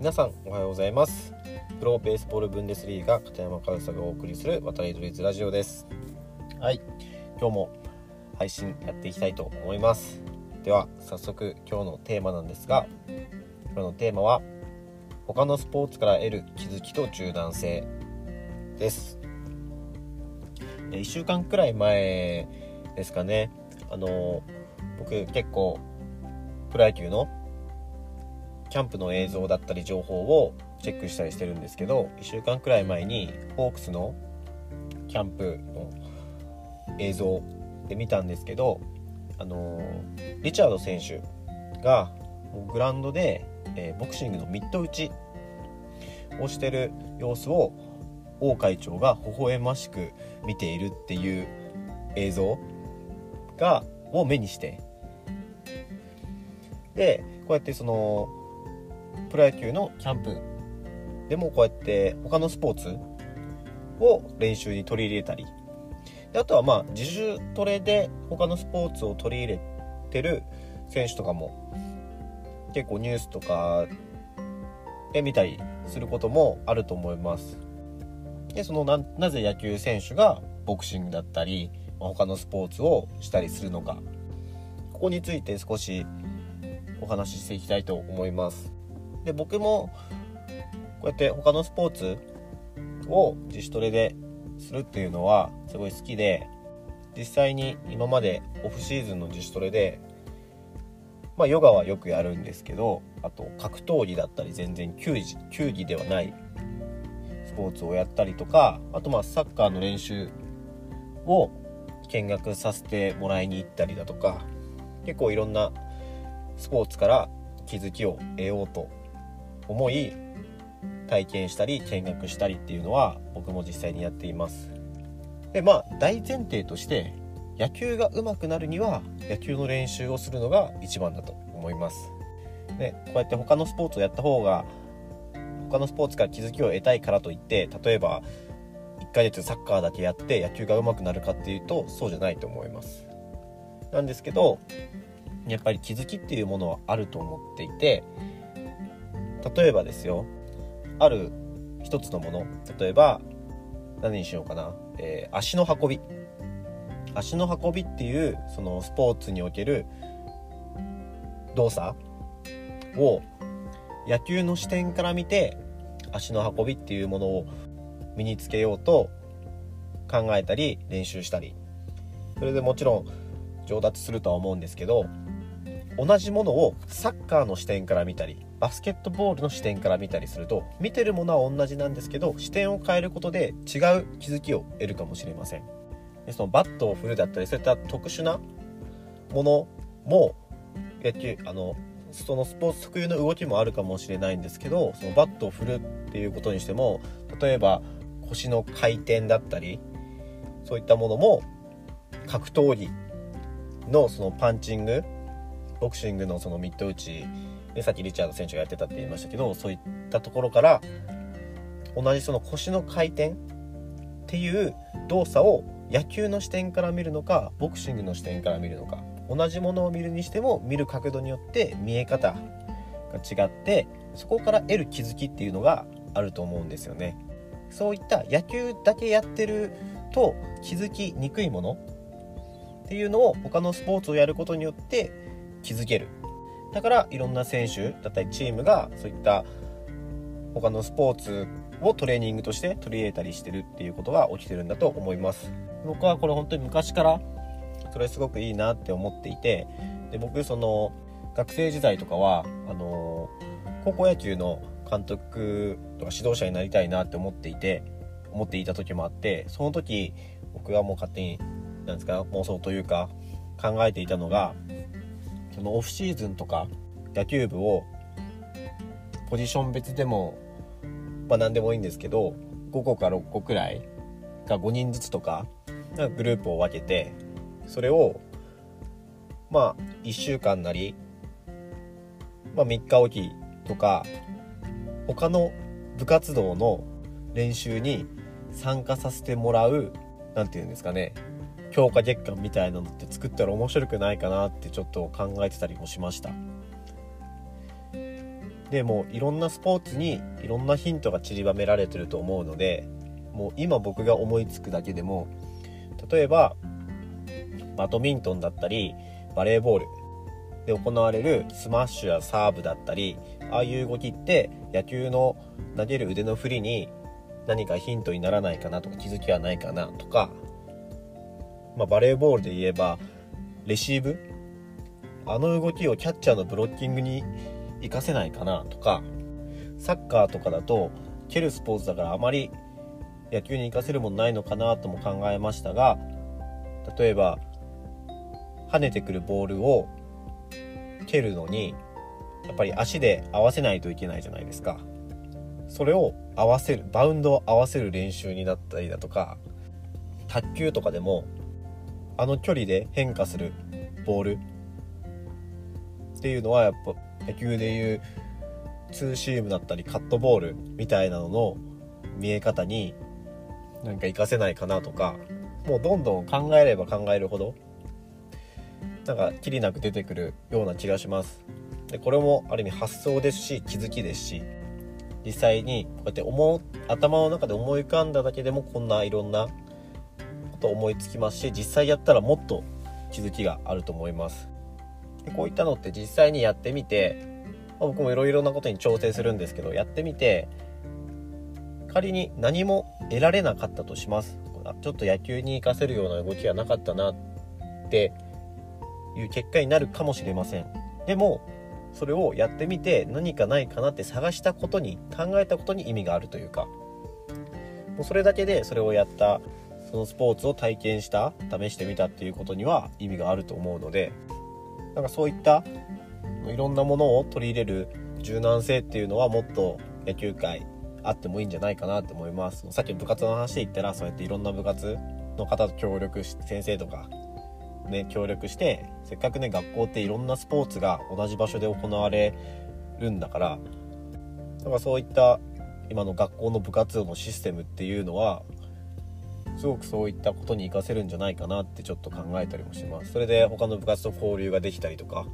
皆さんおはようございます。プロベースボールブンデスリーガ片山和沙がお送りする渡り鳥ズラジオです。はい。今日も配信やっていきたいと思います。では早速今日のテーマなんですが今日のテーマは他のスポーツから得る気づきと柔軟性です。1週間くらい前ですかね。あの僕結構プロ野球のキャンプの映像だったり情報をチェックしたりしてるんですけど1週間くらい前にホークスのキャンプの映像で見たんですけどあのリチャード選手がグラウンドで、えー、ボクシングのミット打ちをしてる様子を王会長が微笑ましく見ているっていう映像がを目にして。でこうやってそのプロ野球のキャンプでもこうやって他のスポーツを練習に取り入れたりであとはまあ自主トレで他のスポーツを取り入れてる選手とかも結構ニュースとかで見たりすることもあると思います。でそのななぜ野球選手がボクシングだったり他のスポーツをしたりするのかここについて少しお話ししていきたいと思います。で僕もこうやって他のスポーツを自主トレでするっていうのはすごい好きで実際に今までオフシーズンの自主トレでまあヨガはよくやるんですけどあと格闘技だったり全然球技球技ではないスポーツをやったりとかあとまあサッカーの練習を見学させてもらいに行ったりだとか結構いろんなスポーツから気づきを得ようと思い体験したり見学したりっていうのは僕も実際にやっています。でまあ大前提として野球が上手くなるには野球の練習をするのが一番だと思います。でこうやって他のスポーツをやった方が他のスポーツから気づきを得たいからといって例えば1ヶ月サッカーだけやって野球が上手くなるかっていうとそうじゃないと思います。なんですけどやっぱり気づきっていうものはあると思っていて例えばですよ。ある一つのもの。例えば何にしようかな、えー、足の運び。足の運びっていうそのスポーツにおける動作を野球の視点から見て足の運びっていうものを身につけようと考えたり練習したり。それでもちろん上達するとは思うんですけど同じものをサッカーの視点から見たりバスケットボールの視点から見たりすると見てるものは同じなんですけど視点を変えることで違う気づきを得るかもしれません。でそのバットを振るだったりそういった特殊なものも野球あのそのスポーツ特有の動きもあるかもしれないんですけどそのバットを振るっていうことにしても例えば腰の回転だったりそういったものも格闘技のそのパンチングボクシングのそのミット打ちでさっきリチャード選手がやってたって言いましたけどそういったところから同じその腰の回転っていう動作を野球の視点から見るのかボクシングの視点から見るのか同じものを見るにしても見る角度によって見え方が違ってそこから得る気づきっていうのがあると思うんですよね。そういった野球だけやってると気づきにくいものっていうのを他のスポーツをやることによって気づける。だからいろんな選手だったりチームがそういった他のスポーツをトレーニングとして取り入れたりしてるっていうことが起きてるんだと思います。僕はこれ本当に昔からそれすごくいいなって思っていてで僕その学生時代とかはあの高校野球の監督とか指導者になりたいなって思っていて思っていた時もあってその時僕はもう勝手になんですか妄想というか考えていたのがそのオフシーズンとか野球部をポジション別でもまあ何でもいいんですけど5個か6個くらいが5人ずつとかグループを分けてそれをまあ1週間なり、まあ、3日おきとか他の部活動の練習に参加させてもらう何て言うんですかね。強化月間みたいなのって作ったら面白くないかなってちょっと考えてたりもしました。でもいろんなスポーツにいろんなヒントが散りばめられてると思うのでもう今僕が思いつくだけでも例えばバドミントンだったりバレーボールで行われるスマッシュやサーブだったりああいう動きって野球の投げる腕の振りに何かヒントにならないかなとか気づきはないかなとか、まあ、バレーボールで言えばレシーブ？あの動きをキャッチャーのブロッキングに活かせないかなとかサッカーとかだと蹴るスポーツだからあまり野球に活かせるものないのかなとも考えましたが例えば跳ねてくるボールを蹴るのにやっぱり足で合わせないといけないじゃないですか。それを合わせるバウンドを合わせる練習になったりだとか卓球とかでもあの距離で変化するボールっていうのはやっぱ野球でいうツーシームだったりカットボールみたいなのの見え方になんか活かせないかなとかもうどんどん考えれば考えるほどなんかきりなく出てくるような気がします。でこれもある意味発想ですし気づきですし実際にこうやって思う頭の中で思い浮かんだだけでもこんないろんなと思いつきますし実際やったらもっと気づきがあると思います。でこういったのって実際にやってみて、まあ、僕もいろいろなことに挑戦するんですけどやってみて仮に何も得られなかったとします。ちょっと野球に活かせるような動きがなかったなっていう結果になるかもしれません。でもそれをやってみて何かないかなって探したことに考えたことに意味があるというかもうそれだけでそれをやったそのスポーツを体験した試してみたっていうことには意味があると思うのでなんかそういったいろんなものを取り入れる柔軟性っていうのはもっと野球界あってもいいんじゃないかなと思います。さっき部活の話で言ったらそうやっていろんな部活の方と協力して先生とかね協力してせっかくね学校っていろんなスポーツが同じ場所で行われるんだからだからそういった今の学校の部活動のシステムっていうのはすごくそういったことに活かせるんじゃないかなってちょっと考えたりもします。それで他の部活と交流ができたりとか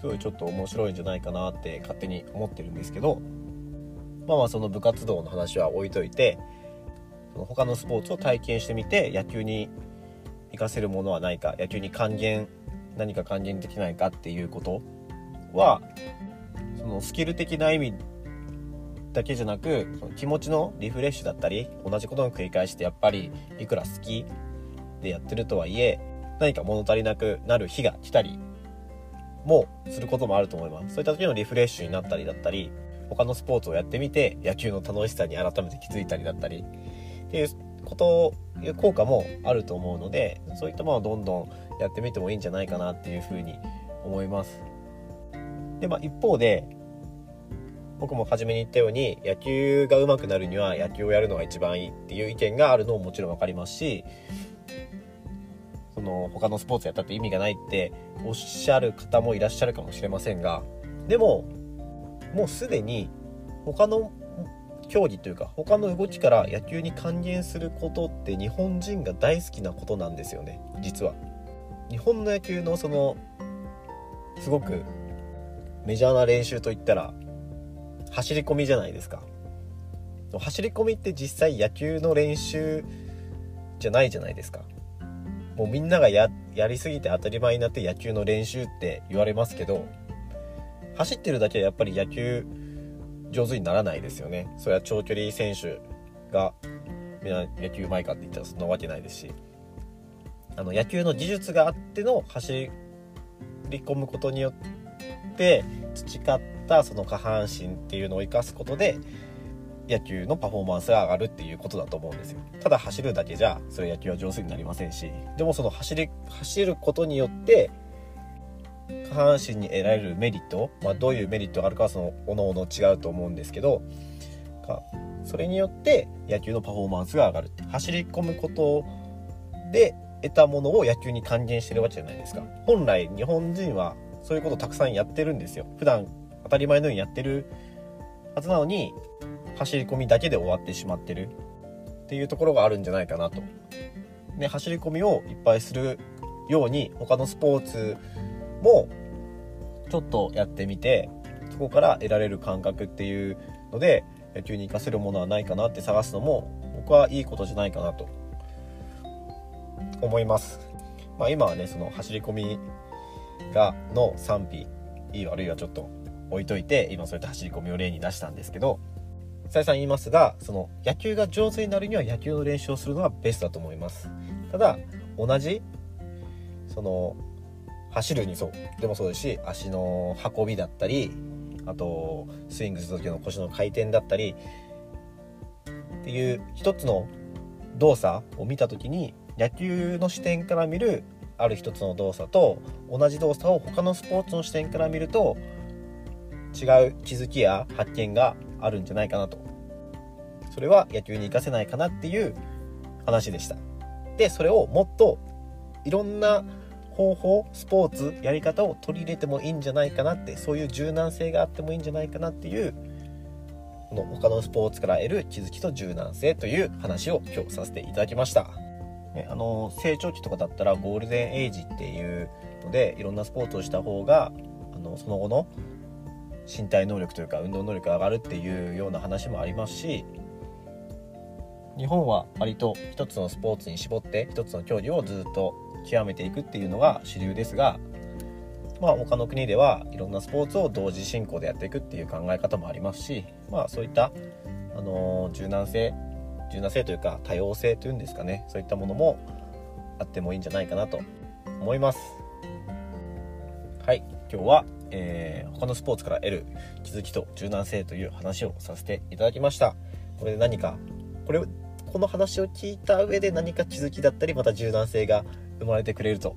すごいちょっと面白いんじゃないかなって勝手に思ってるんですけどまあまあその部活動の話は置いといてその他のスポーツを体験してみて野球に活かせるものはないか野球に還元何か還元できないかっていうことはそのスキル的な意味だけじゃなくその気持ちのリフレッシュだったり同じことの繰り返してやっぱりいくら好きでやってるとはいえ何か物足りなくなる日が来たりもすることもあると思います。そういった時のリフレッシュになったりだったり他のスポーツをやってみて野球の楽しさに改めて気づいたりだったりっていうこという効果もあると思うのでそういったものをどんどんやってみてもいいんじゃないかなっていうふうに思います。でまあ一方で僕も初めに言ったように野球が上手くなるには野球をやるのが一番いいっていう意見があるのももちろん分かりますしその他のスポーツやったって意味がないっておっしゃる方もいらっしゃるかもしれませんがでももうすでに他の競技というか他の動きから野球に還元することって日本人が大好きなことなんですよね実は。日本の野球のそのすごくメジャーな練習といったら走り込みじゃないですか。走り込みって実際野球の練習じゃないじゃないですか。もうみんながやりすぎて当たり前になって野球の練習って言われますけど走ってるだけはやっぱり野球上手にならないですよね。それは長距離選手がみんな野球うまいかって言ったらそんなわけないですし。あの野球の技術があっての走り込むことによって培ったその下半身っていうのを生かすことで野球のパフォーマンスが上がるっていうことだと思うんですよ。ただ走るだけじゃそれ野球は上手になりませんし。でもその走り走ることによって下半身に得られるメリット、まあ、どういうメリットがあるかはそのおのおの違うと思うんですけどそれによって野球のパフォーマンスが上がる。って走り込むことで得たものを野球に還元してるわけじゃないですか。本来日本人はそういうことたくさんやってるんですよ。普段当たり前のようにやってるはずなのに走り込みだけで終わってしまってるっていうところがあるんじゃないかなと。で走り込みをいっぱいするように他のスポーツもちょっとやってみてそこから得られる感覚っていうので野球に活かせるものはないかなって探すのも僕はいいことじゃないかなと思います、まあ、今はねその走り込みがの賛否いい悪いはちょっと置いといて今そういった走り込みを例に出したんですけど再三言いますがその野球が上手になるには野球の練習をするのがベストだと思います。ただ同じその走るにそうでもそうですし足の運びだったりあとスイングする時の腰の回転だったりっていう一つの動作を見た時に野球の視点から見るある一つの動作と同じ動作を他のスポーツの視点から見ると違う気づきや発見があるんじゃないかなとそれは野球に活かせないかなっていう話でしたでそれをもっといろんな方法スポーツやり方を取り入れてもいいんじゃないかなってそういう柔軟性があってもいいんじゃないかなっていうこの他のスポーツから得る気づきと柔軟性という話を今日させていただきました。ね、あの成長期とかだったらゴールデンエイジっていうのでいろんなスポーツをした方があのその後の身体能力というか運動能力が上がるっていうような話もありますし日本は割と一つのスポーツに絞って一つの競技をずっと極めていくっていうのが主流ですがまあ他の国ではいろんなスポーツを同時進行でやっていくっていう考え方もありますしまあそういったあの柔軟性柔軟性というか多様性というんですかね。そういったものもあってもいいんじゃないかなと思います。はい。今日は、えー、他のスポーツから得る気づきと柔軟性という話をさせていただきました。これで何かこれこの話を聞いた上で何か気づきだったりまた柔軟性が生まれてくれると。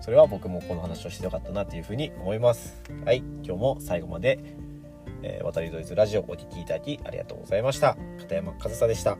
それは僕もこの話をしてよかったなというふうに思います。はい今日も最後まで、えー、渡りドイツラジオお聴きいただきありがとうございました。片山和沙でした。